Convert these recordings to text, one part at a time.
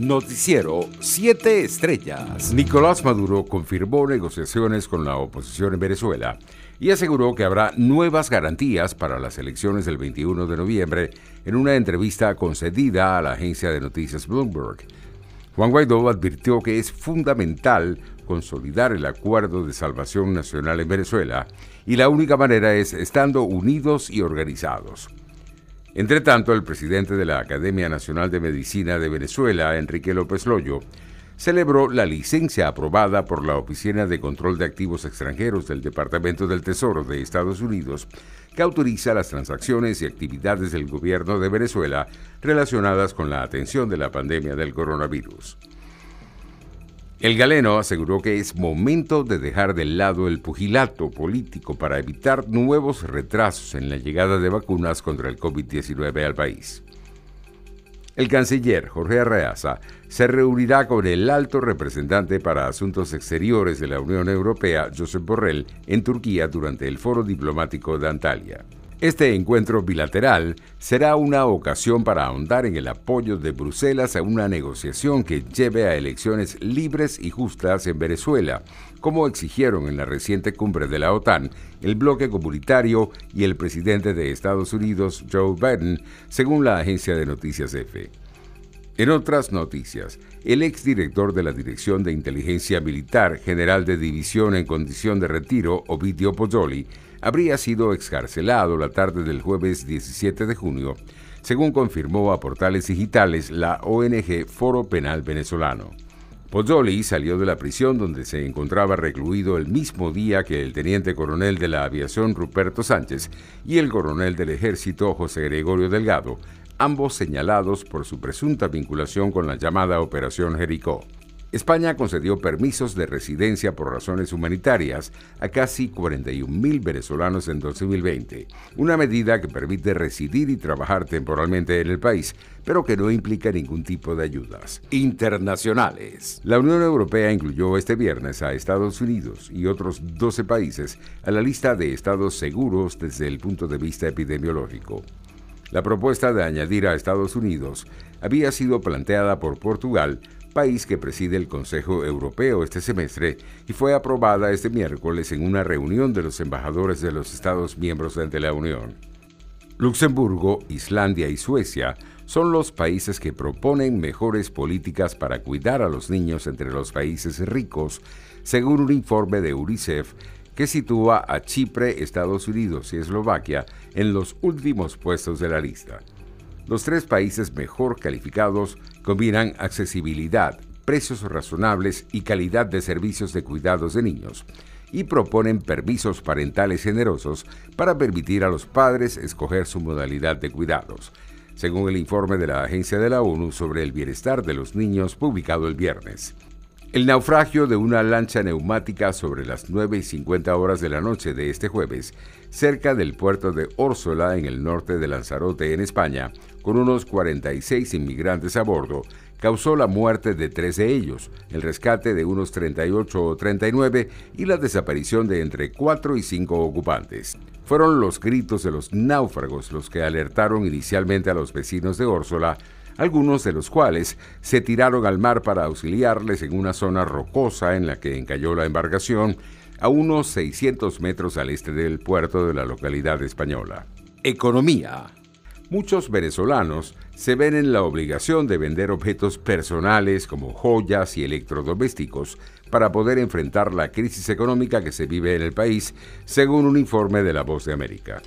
Noticiero 7 Estrellas. Nicolás Maduro confirmó negociaciones con la oposición en Venezuela y aseguró que habrá nuevas garantías para las elecciones del 21 de noviembre en una entrevista concedida a la agencia de noticias Bloomberg. Juan Guaidó advirtió que es fundamental consolidar el acuerdo de salvación nacional en Venezuela y la única manera es estando unidos y organizados. Entre tanto, el presidente de la Academia Nacional de Medicina de Venezuela, Enrique López Loyo, celebró la licencia aprobada por la Oficina de Control de Activos Extranjeros del Departamento del Tesoro de Estados Unidos, que autoriza las transacciones y actividades del gobierno de Venezuela relacionadas con la atención de la pandemia del coronavirus. El galeno aseguró que es momento de dejar de lado el pugilato político para evitar nuevos retrasos en la llegada de vacunas contra el COVID-19 al país. El canciller Jorge Arreaza se reunirá con el alto representante para asuntos exteriores de la Unión Europea, Josep Borrell, en Turquía durante el foro diplomático de Antalya. Este encuentro bilateral será una ocasión para ahondar en el apoyo de Bruselas a una negociación que lleve a elecciones libres y justas en Venezuela, como exigieron en la reciente cumbre de la OTAN el bloque comunitario y el presidente de Estados Unidos, Joe Biden, según la agencia de noticias EFE. En otras noticias, el exdirector de la Dirección de Inteligencia Militar, general de división en condición de retiro, Ovidio Pozzoli, habría sido excarcelado la tarde del jueves 17 de junio, según confirmó a portales digitales la ONG Foro Penal Venezolano. Pozzoli salió de la prisión donde se encontraba recluido el mismo día que el teniente coronel de la aviación Ruperto Sánchez y el coronel del ejército José Gregorio Delgado, ambos señalados por su presunta vinculación con la llamada Operación Jericó. España concedió permisos de residencia por razones humanitarias a casi 41.000 venezolanos en 2020, una medida que permite residir y trabajar temporalmente en el país, pero que no implica ningún tipo de ayudas. Internacionales. La Unión Europea incluyó este viernes a Estados Unidos y otros 12 países a la lista de estados seguros desde el punto de vista epidemiológico. La propuesta de añadir a Estados Unidos había sido planteada por Portugal país que preside el Consejo Europeo este semestre y fue aprobada este miércoles en una reunión de los embajadores de los Estados miembros ante la Unión. Luxemburgo, Islandia y Suecia son los países que proponen mejores políticas para cuidar a los niños entre los países ricos, según un informe de UNICEF que sitúa a Chipre, Estados Unidos y Eslovaquia en los últimos puestos de la lista. Los tres países mejor calificados combinan accesibilidad, precios razonables y calidad de servicios de cuidados de niños y proponen permisos parentales generosos para permitir a los padres escoger su modalidad de cuidados, según el informe de la Agencia de la ONU sobre el bienestar de los niños publicado el viernes. El naufragio de una lancha neumática sobre las 9 y 50 horas de la noche de este jueves, cerca del puerto de Órsola en el norte de Lanzarote, en España, con unos 46 inmigrantes a bordo, causó la muerte de tres de ellos, el rescate de unos 38 o 39 y la desaparición de entre 4 y 5 ocupantes. Fueron los gritos de los náufragos los que alertaron inicialmente a los vecinos de Órsola algunos de los cuales se tiraron al mar para auxiliarles en una zona rocosa en la que encalló la embarcación a unos 600 metros al este del puerto de la localidad española. Economía. Muchos venezolanos se ven en la obligación de vender objetos personales como joyas y electrodomésticos para poder enfrentar la crisis económica que se vive en el país, según un informe de La Voz de América.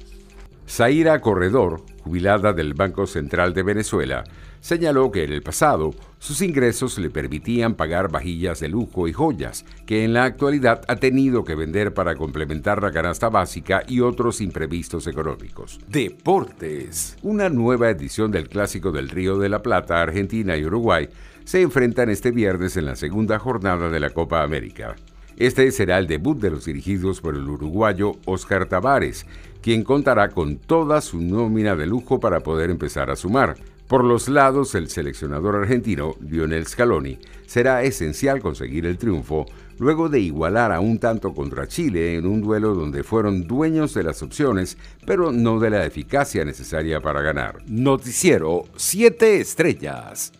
Zaira Corredor, jubilada del Banco Central de Venezuela, señaló que en el pasado sus ingresos le permitían pagar vajillas de lujo y joyas, que en la actualidad ha tenido que vender para complementar la canasta básica y otros imprevistos económicos. Deportes. Una nueva edición del Clásico del Río de la Plata, Argentina y Uruguay se enfrentan este viernes en la segunda jornada de la Copa América. Este será el debut de los dirigidos por el uruguayo Oscar Tavares, quien contará con toda su nómina de lujo para poder empezar a sumar. Por los lados, el seleccionador argentino, Lionel Scaloni, será esencial conseguir el triunfo luego de igualar a un tanto contra Chile en un duelo donde fueron dueños de las opciones, pero no de la eficacia necesaria para ganar. Noticiero 7 Estrellas.